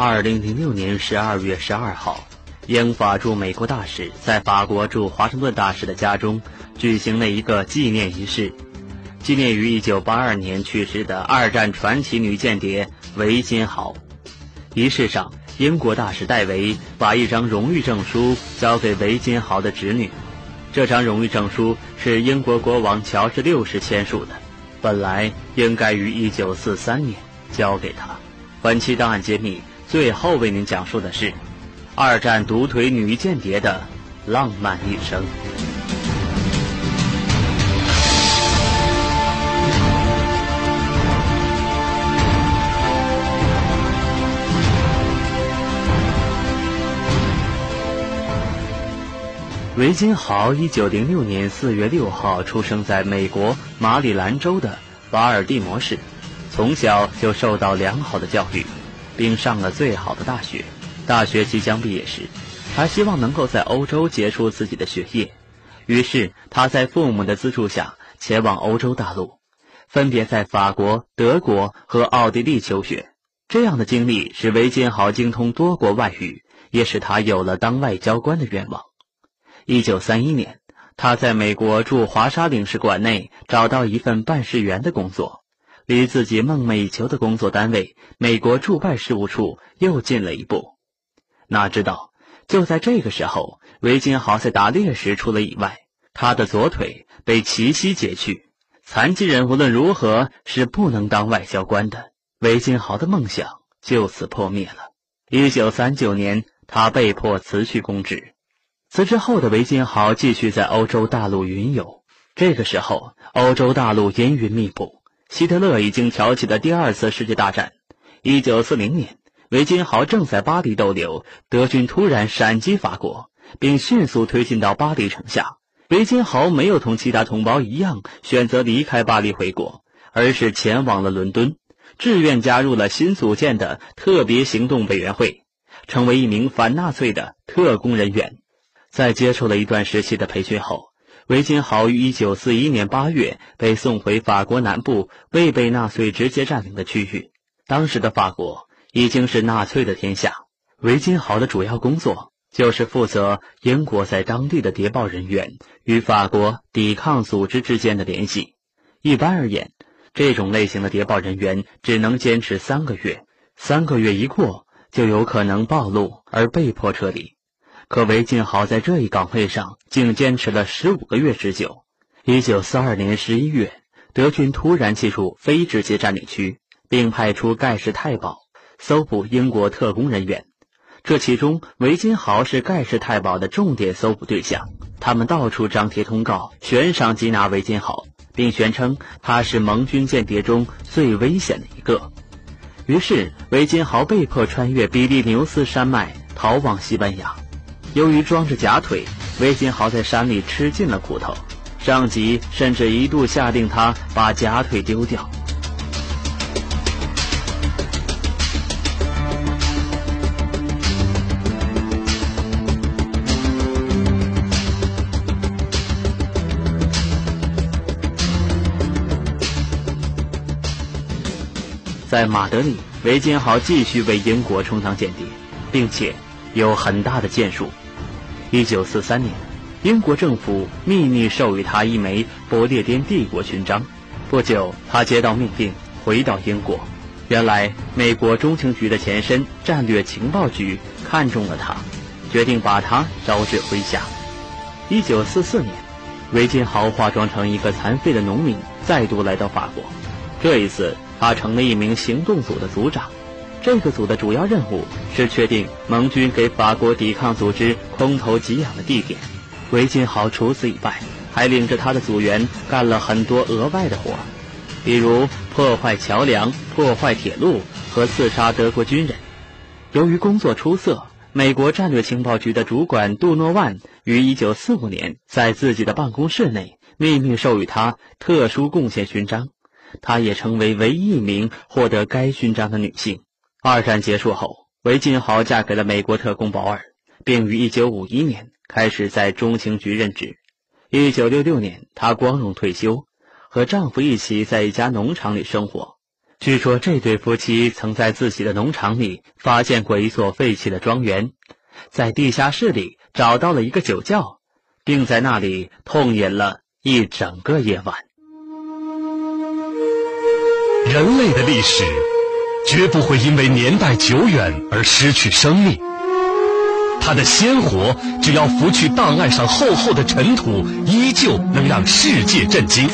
二零零六年十二月十二号，英法驻美国大使在法国驻华盛顿大使的家中举行了一个纪念仪式，纪念于一九八二年去世的二战传奇女间谍维金豪。仪式上，英国大使戴维把一张荣誉证书交给维金豪的侄女。这张荣誉证书是英国国王乔治六世签署的，本来应该于一九四三年交给他。本期档案揭秘。最后为您讲述的是二战独腿女间谍的浪漫一生。维金豪一九零六年四月六号出生在美国马里兰州的瓦尔蒂摩市，从小就受到良好的教育。并上了最好的大学。大学即将毕业时，他希望能够在欧洲结束自己的学业，于是他在父母的资助下前往欧洲大陆，分别在法国、德国和奥地利求学。这样的经历使维金豪精通多国外语，也使他有了当外交官的愿望。一九三一年，他在美国驻华沙领事馆内找到一份办事员的工作。离自己梦寐以求的工作单位——美国驻外事务处又近了一步。哪知道，就在这个时候，维金豪在打猎时出了意外，他的左腿被奇袭截去。残疾人无论如何是不能当外交官的。维金豪的梦想就此破灭了。一九三九年，他被迫辞去公职。辞职后的维金豪继续在欧洲大陆云游。这个时候，欧洲大陆阴云密布。希特勒已经挑起了第二次世界大战。一九四零年，维金豪正在巴黎逗留，德军突然闪击法国，并迅速推进到巴黎城下。维金豪没有同其他同胞一样选择离开巴黎回国，而是前往了伦敦，志愿加入了新组建的特别行动委员会，成为一名反纳粹的特工人员。在接受了一段时期的培训后。维金豪于1941年8月被送回法国南部未被纳粹直接占领的区域。当时的法国已经是纳粹的天下。维金豪的主要工作就是负责英国在当地的谍报人员与法国抵抗组织之间的联系。一般而言，这种类型的谍报人员只能坚持三个月，三个月一过就有可能暴露而被迫撤离。可韦金豪在这一岗位上竟坚持了十五个月之久。一九四二年十一月，德军突然进入非直接占领区，并派出盖世太保搜捕英国特工人员。这其中，韦金豪是盖世太保的重点搜捕对象。他们到处张贴通告，悬赏缉拿韦金豪，并宣称他是盟军间谍中最危险的一个。于是，韦金豪被迫穿越比利牛斯山脉，逃往西班牙。由于装着假腿，韦金豪在山里吃尽了苦头，上级甚至一度下令他把假腿丢掉。在马德里，韦金豪继续为英国充当间谍，并且有很大的建树。一九四三年，英国政府秘密授予他一枚不列颠帝国勋章。不久，他接到命令回到英国。原来，美国中情局的前身战略情报局看中了他，决定把他招至麾下。一九四四年，维金豪化妆成一个残废的农民，再度来到法国。这一次，他成了一名行动组的组长。这个组的主要任务是确定盟军给法国抵抗组织空投给养的地点。韦金豪除此以外，还领着他的组员干了很多额外的活，比如破坏桥梁、破坏铁路和刺杀德国军人。由于工作出色，美国战略情报局的主管杜诺万于1945年在自己的办公室内秘密授予他特殊贡献勋章，他也成为唯一一名获得该勋章的女性。二战结束后，韦金豪嫁给了美国特工保尔，并于1951年开始在中情局任职。1966年，她光荣退休，和丈夫一起在一家农场里生活。据说这对夫妻曾在自己的农场里发现过一座废弃的庄园，在地下室里找到了一个酒窖，并在那里痛饮了一整个夜晚。人类的历史绝不会因为年代久远而失去生命，它的鲜活，只要拂去档案上厚厚的尘土，依旧能让世界震惊。